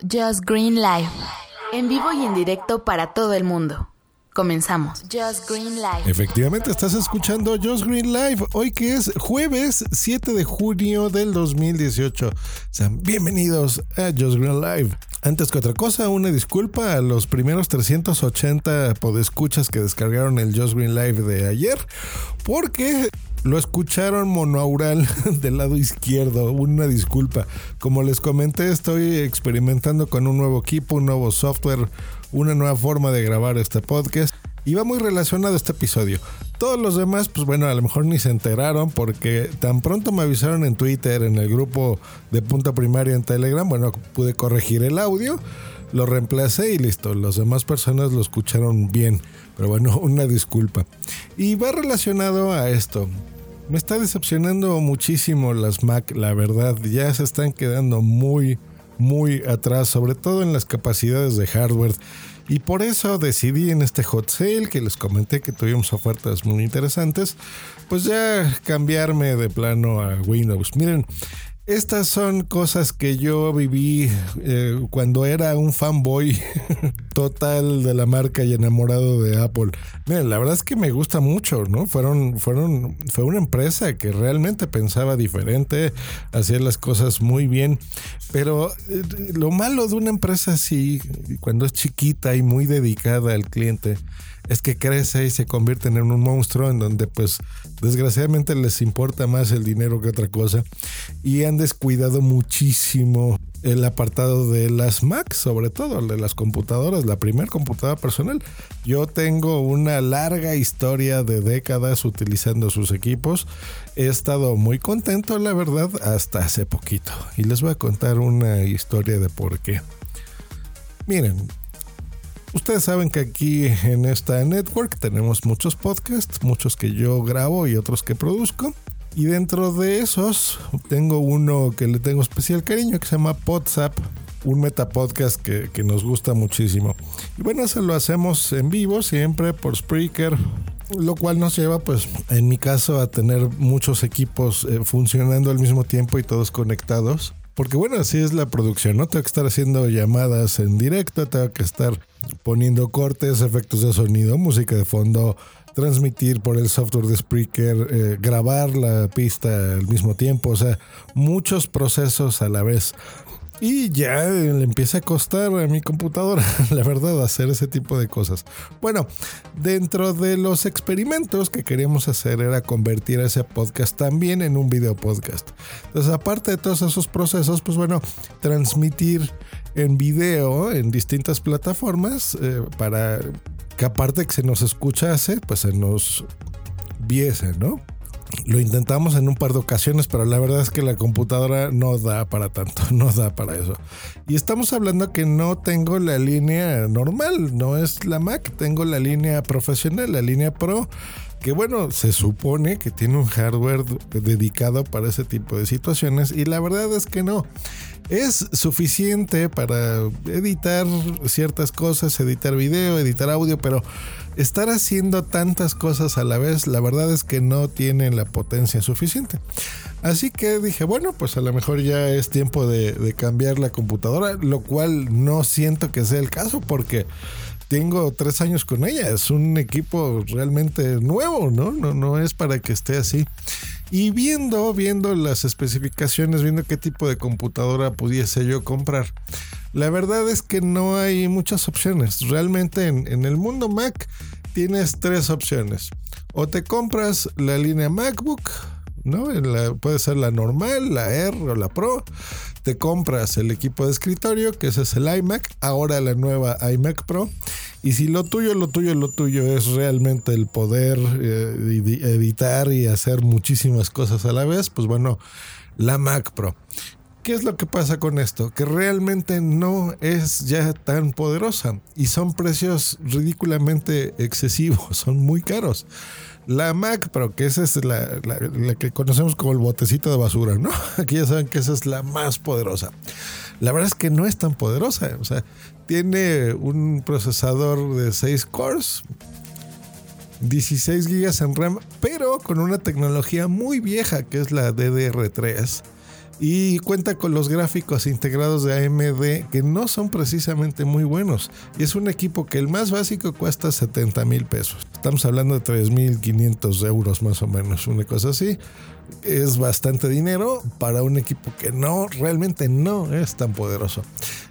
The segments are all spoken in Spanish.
Just Green Live. En vivo y en directo para todo el mundo. Comenzamos. Just Green Live. Efectivamente, estás escuchando Just Green Live. Hoy que es jueves 7 de junio del 2018. Sean bienvenidos a Just Green Live. Antes que otra cosa, una disculpa a los primeros 380 podescuchas que descargaron el Just Green Live de ayer, porque lo escucharon monaural del lado izquierdo. Una disculpa. Como les comenté, estoy experimentando con un nuevo equipo, un nuevo software, una nueva forma de grabar este podcast. Y va muy relacionado este episodio. Todos los demás, pues bueno, a lo mejor ni se enteraron porque tan pronto me avisaron en Twitter, en el grupo de Punta Primaria en Telegram, bueno, pude corregir el audio, lo reemplacé y listo. Las demás personas lo escucharon bien. Pero bueno, una disculpa. Y va relacionado a esto. Me está decepcionando muchísimo las Mac, la verdad. Ya se están quedando muy, muy atrás, sobre todo en las capacidades de hardware. Y por eso decidí en este hot sale que les comenté que tuvimos ofertas muy interesantes, pues ya cambiarme de plano a Windows. Miren, estas son cosas que yo viví eh, cuando era un fanboy total de la marca y enamorado de Apple. Miren, la verdad es que me gusta mucho, ¿no? Fueron, fueron, fue una empresa que realmente pensaba diferente, hacía las cosas muy bien. Pero eh, lo malo de una empresa así, cuando es chiquita y muy dedicada al cliente, es que crece y se convierten en un monstruo en donde pues desgraciadamente les importa más el dinero que otra cosa y han descuidado muchísimo el apartado de las Mac, sobre todo de las computadoras, la primera computadora personal. Yo tengo una larga historia de décadas utilizando sus equipos. He estado muy contento, la verdad, hasta hace poquito. Y les voy a contar una historia de por qué. Miren, Ustedes saben que aquí en esta network tenemos muchos podcasts, muchos que yo grabo y otros que produzco. Y dentro de esos tengo uno que le tengo especial cariño que se llama WhatsApp, un metapodcast que, que nos gusta muchísimo. Y bueno, eso lo hacemos en vivo siempre por Spreaker, lo cual nos lleva, pues, en mi caso, a tener muchos equipos eh, funcionando al mismo tiempo y todos conectados. Porque bueno, así es la producción, ¿no? Tengo que estar haciendo llamadas en directo, tengo que estar poniendo cortes, efectos de sonido, música de fondo, transmitir por el software de Spreaker, eh, grabar la pista al mismo tiempo, o sea, muchos procesos a la vez. Y ya le empieza a costar a mi computadora, la verdad, hacer ese tipo de cosas. Bueno, dentro de los experimentos que queríamos hacer era convertir ese podcast también en un video podcast. Entonces, aparte de todos esos procesos, pues bueno, transmitir en video en distintas plataformas eh, para que aparte que se nos escuchase, pues se nos viese, ¿no? Lo intentamos en un par de ocasiones, pero la verdad es que la computadora no da para tanto, no da para eso. Y estamos hablando que no tengo la línea normal, no es la Mac, tengo la línea profesional, la línea Pro, que bueno, se supone que tiene un hardware dedicado para ese tipo de situaciones y la verdad es que no. Es suficiente para editar ciertas cosas, editar video, editar audio, pero estar haciendo tantas cosas a la vez, la verdad es que no tienen la potencia suficiente. Así que dije, bueno, pues a lo mejor ya es tiempo de, cambiar la computadora, lo cual no siento que sea el caso porque tengo tres años con ella. Es un equipo realmente nuevo, ¿no? No, es para que esté así. Y viendo, viendo las especificaciones, viendo qué tipo de computadora pudiese yo comprar. La verdad es que no hay muchas opciones. Realmente en, el mundo Mac tienes tres opciones. O te compras la línea MacBook, ¿no? puede ser la normal, la R o la Pro. Te compras el equipo de escritorio, que ese es el iMac, ahora la nueva iMac Pro. Y si lo tuyo, lo tuyo, lo tuyo es realmente el poder eh, editar y hacer muchísimas cosas a la vez, pues bueno, la Mac Pro. ¿Qué es lo que pasa con esto? Que realmente no es ya tan poderosa y son precios ridículamente excesivos, son muy caros. La Mac Pro, que esa es la, que conocemos como el botecito de basura, ¿no? Aquí ya saben que esa es la más poderosa. La verdad es que no es tan poderosa, o sea, tiene un procesador de 6 cores, 16 GB en RAM, pero con una tecnología muy vieja que es la DDR3 y cuenta con los gráficos integrados de AMD que no son precisamente muy buenos. Y es un equipo que el más básico cuesta 70 mil pesos. Estamos hablando de 3.500 euros más o menos, una cosa así. Es bastante dinero para un equipo que no, realmente no es tan poderoso.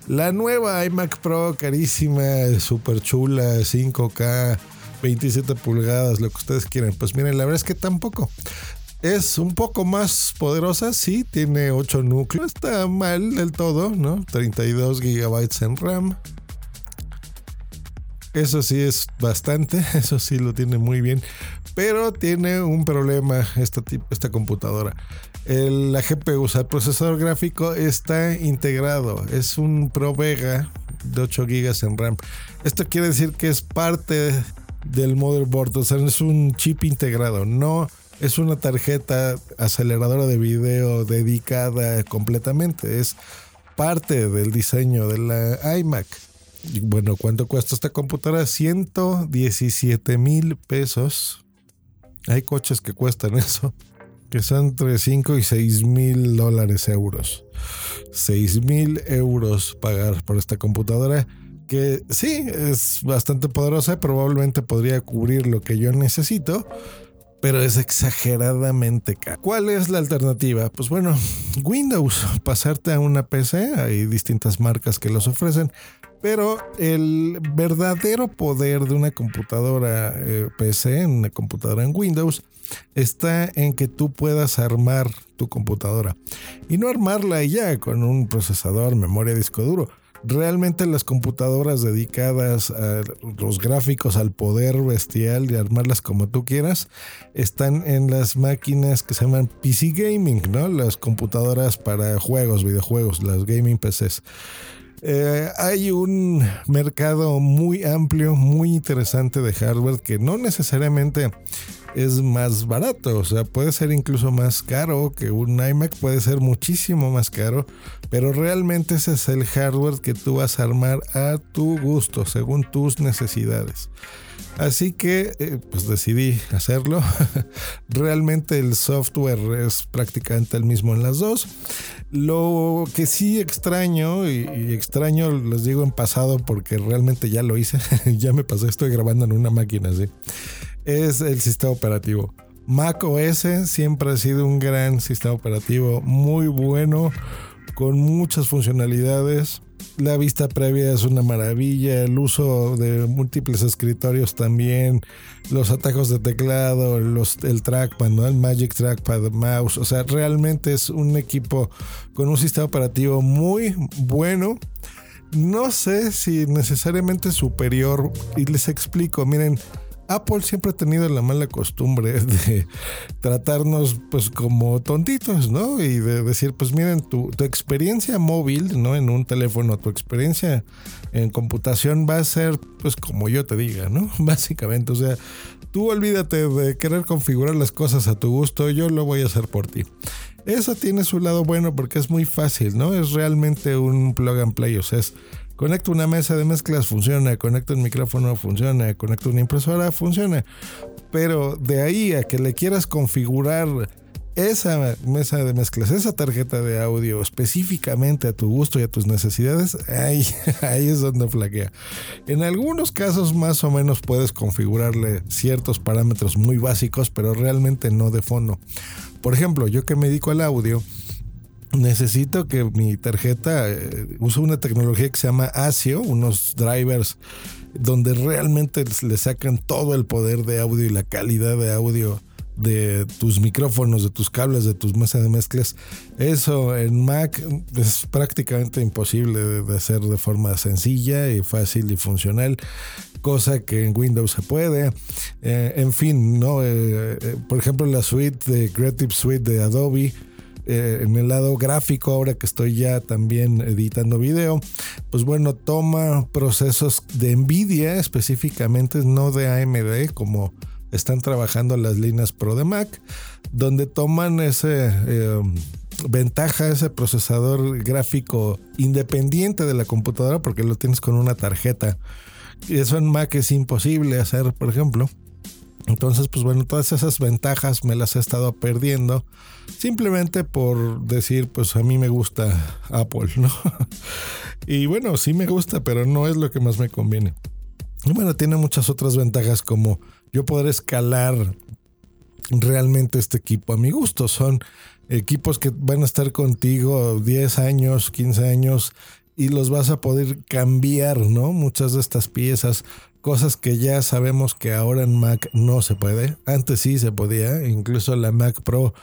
La nueva iMac Pro, carísima, súper chula, 5K, 27 pulgadas, lo que ustedes quieran. Pues miren, la verdad es que tampoco. Es un poco más poderosa, sí, tiene 8 núcleos, está mal del todo, ¿no? 32 gigabytes en RAM. Eso sí es bastante, eso sí lo tiene muy bien, pero tiene un problema esta, esta computadora. El, la GPU, el procesador gráfico está integrado, es un Pro Vega de 8 GB en RAM. Esto quiere decir que es parte del motherboard, o sea, es un chip integrado, no es una tarjeta aceleradora de video dedicada completamente. Es parte del diseño de la iMac. Bueno, ¿cuánto cuesta esta computadora? 117 mil pesos. Hay coches que cuestan eso, que son entre 5 y 6 mil dólares euros. 6 mil euros pagar por esta computadora que sí, es bastante poderosa, probablemente podría cubrir lo que yo necesito, pero es exageradamente caro. ¿Cuál es la alternativa? Pues bueno, Windows, pasarte a una PC, hay distintas marcas que los ofrecen, pero el verdadero poder de una computadora eh, PC, una computadora en Windows, está en que tú puedas armar tu computadora y no armarla ya con un procesador, memoria, disco duro realmente las computadoras dedicadas a los gráficos, al poder bestial y armarlas como tú quieras, están en las máquinas que se llaman PC Gaming, ¿no? Las computadoras para juegos, videojuegos, las gaming PCs. Eh, hay un mercado muy amplio, muy interesante de hardware que no necesariamente es más barato, o sea, puede ser incluso más caro que un iMac, puede ser muchísimo más caro, pero realmente ese es el hardware que tú vas a armar a tu gusto, según tus necesidades. Así que eh, pues decidí hacerlo. Realmente el software es prácticamente el mismo en las dos. Lo que sí extraño, y, y, extraño les digo en pasado porque realmente ya lo hice, ya me pasé, estoy grabando en una máquina así es el sistema operativo. Mac OS siempre ha sido un gran sistema operativo, muy bueno, con muchas funcionalidades. La vista previa es una maravilla, el uso de múltiples escritorios también, los atajos de teclado, los, el trackpad, el Magic Trackpad Mouse, o sea, realmente es un equipo con un sistema operativo muy bueno. No sé si necesariamente superior, y les explico, miren, Apple siempre ha tenido la mala costumbre de tratarnos pues como tontitos, ¿no? Y de decir, pues miren, tu, tu, experiencia móvil, ¿no? En un teléfono, tu experiencia en computación va a ser pues como yo te diga, ¿no? Básicamente, o sea, tú olvídate de querer configurar las cosas a tu gusto, yo lo voy a hacer por ti. Eso tiene su lado bueno porque es muy fácil, ¿no? Es realmente un plug and play, o sea, es Conecto una mesa de mezclas, funciona. Conecto un micrófono, funciona. Conecto una impresora, funciona. Pero de ahí a que le quieras configurar esa mesa de mezclas, esa tarjeta de audio específicamente a tu gusto y a tus necesidades, ahí, ahí es donde flaquea. En algunos casos más o menos puedes configurarle ciertos parámetros muy básicos, pero realmente no de fondo. Por ejemplo, yo que me dedico al audio, necesito que mi tarjeta eh, use una tecnología que se llama ASIO, unos drivers donde realmente le sacan todo el poder de audio y la calidad de audio de tus micrófonos, de tus cables, de tus mesas de mezclas. Eso en Mac es prácticamente imposible de hacer de forma sencilla y fácil y funcional, cosa que en Windows se puede. Eh, en fin, no, eh, por ejemplo la suite de Creative Suite de Adobe eh, en el lado gráfico, ahora que estoy ya también editando video, pues bueno, toma procesos de Nvidia específicamente, no de AMD, como están trabajando las líneas Pro de Mac, donde toman ese... Eh, ventaja ese procesador gráfico independiente de la computadora porque lo tienes con una tarjeta. Y eso en Mac es imposible hacer, por ejemplo. Entonces, pues bueno, todas esas ventajas me las he estado perdiendo simplemente por decir, pues a mí me gusta Apple, ¿no? y bueno, sí me gusta, pero no es lo que más me conviene. Y bueno, tiene muchas otras ventajas como yo poder escalar realmente este equipo a mi gusto. Son equipos que van a estar contigo 10 años, 15 años y los vas a poder cambiar, ¿no? Muchas de estas piezas, cosas que ya sabemos que ahora en Mac no se puede. Antes sí se podía, incluso la Mac Pro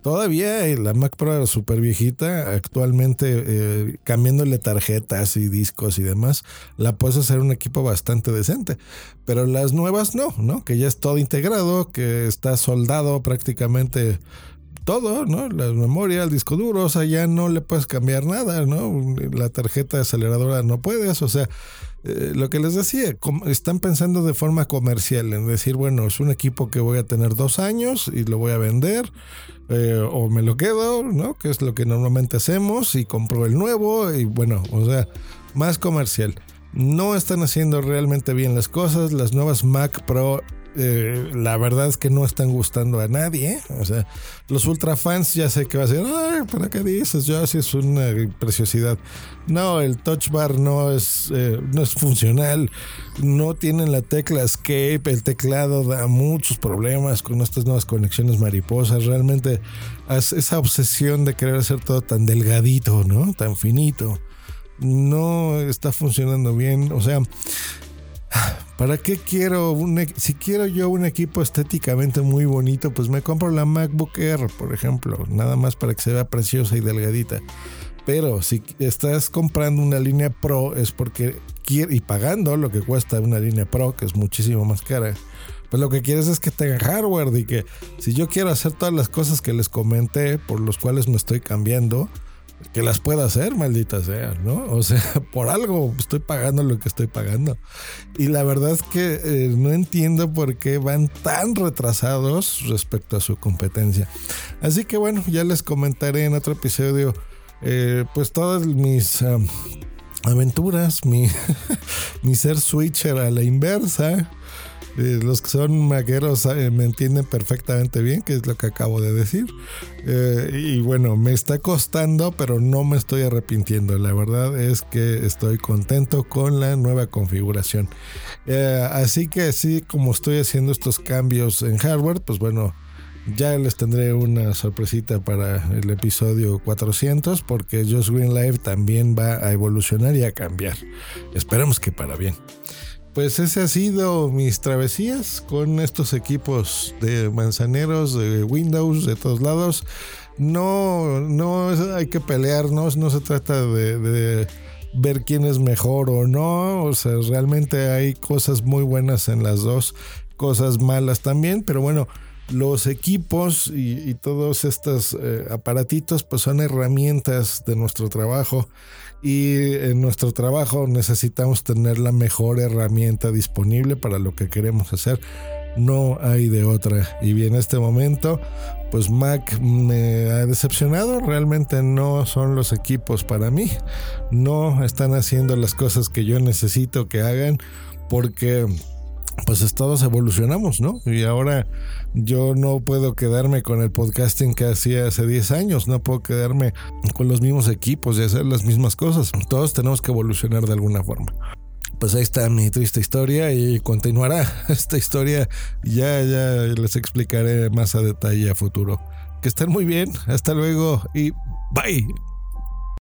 todavía la Mac Pro súper viejita, actualmente eh, cambiándole tarjetas y discos y demás, la puedes hacer un equipo bastante decente. Pero las nuevas no, ¿no? Que ya es todo integrado, que está soldado prácticamente todo, ¿no? La memoria, el disco duro, o sea, ya no le puedes cambiar nada, ¿no? La tarjeta aceleradora no puedes, o sea, eh, lo que les decía, están pensando de forma comercial, en decir, bueno, es un equipo que voy a tener dos años y lo voy a vender, eh, o me lo quedo, ¿no? Que es lo que normalmente hacemos, y compro el nuevo, y bueno, o sea, más comercial. No están haciendo realmente bien las cosas, las nuevas Mac Pro eh, la verdad es que no están gustando a nadie. O sea, los ultra fans ya sé que va a ser, ay, ¿para qué dices? Yo así es una preciosidad. No, el touch bar no es, eh, no es funcional. No tienen la tecla escape. El teclado da muchos problemas con estas nuevas conexiones mariposas. Realmente esa obsesión de querer hacer todo tan delgadito, ¿no? Tan finito. No está funcionando bien. O sea, ¿Para qué quiero un si quiero yo un equipo estéticamente muy bonito, pues me compro la MacBook Air, por ejemplo, nada más para que se vea preciosa y delgadita. Pero si estás comprando una línea Pro es porque quiere y pagando lo que cuesta una línea Pro, que es muchísimo más cara. Pues lo que quieres es que tenga hardware y que si yo quiero hacer todas las cosas que les comenté por los cuales me estoy cambiando, que las pueda hacer, maldita sea, ¿no? O sea, por algo estoy pagando lo que estoy pagando. Y la verdad es que eh, no entiendo por qué van tan retrasados respecto a su competencia. Así que bueno, ya les comentaré en otro episodio, eh, pues todas mis... aventuras, mi, mi ser switcher a la inversa, eh, los que son magueros eh, me entienden perfectamente bien, que es lo que acabo de decir. Eh, y bueno, me está costando, pero no me estoy arrepintiendo. La verdad es que estoy contento con la nueva configuración. así que así como estoy haciendo estos cambios en hardware, pues bueno, ya les tendré una sorpresita para el episodio 400 porque Just Green Live también va a evolucionar y a cambiar. Esperemos que para bien pues ese ha sido mis travesías con estos equipos de manzaneros, de Windows, de todos lados. No, no hay que pelearnos, no se trata de, ver quién es mejor o no. O sea, realmente hay cosas muy buenas en las dos, cosas malas también, pero bueno. Los equipos y, todos estos eh, aparatitos pues son herramientas de nuestro trabajo y en nuestro trabajo necesitamos tener la mejor herramienta disponible para lo que queremos hacer. No hay de otra. Y en este momento, pues Mac me ha decepcionado. Realmente no son los equipos para mí. No están haciendo las cosas que yo necesito que hagan porque pues todos evolucionamos, ¿no? Y ahora yo no puedo quedarme con el podcasting que hacía hace 10 años, no puedo quedarme con los mismos equipos y hacer las mismas cosas. Todos tenemos que evolucionar de alguna forma. Pues ahí está mi triste historia y continuará esta historia. Ya, ya les explicaré más a detalle a futuro. Que estén muy bien, hasta luego y bye.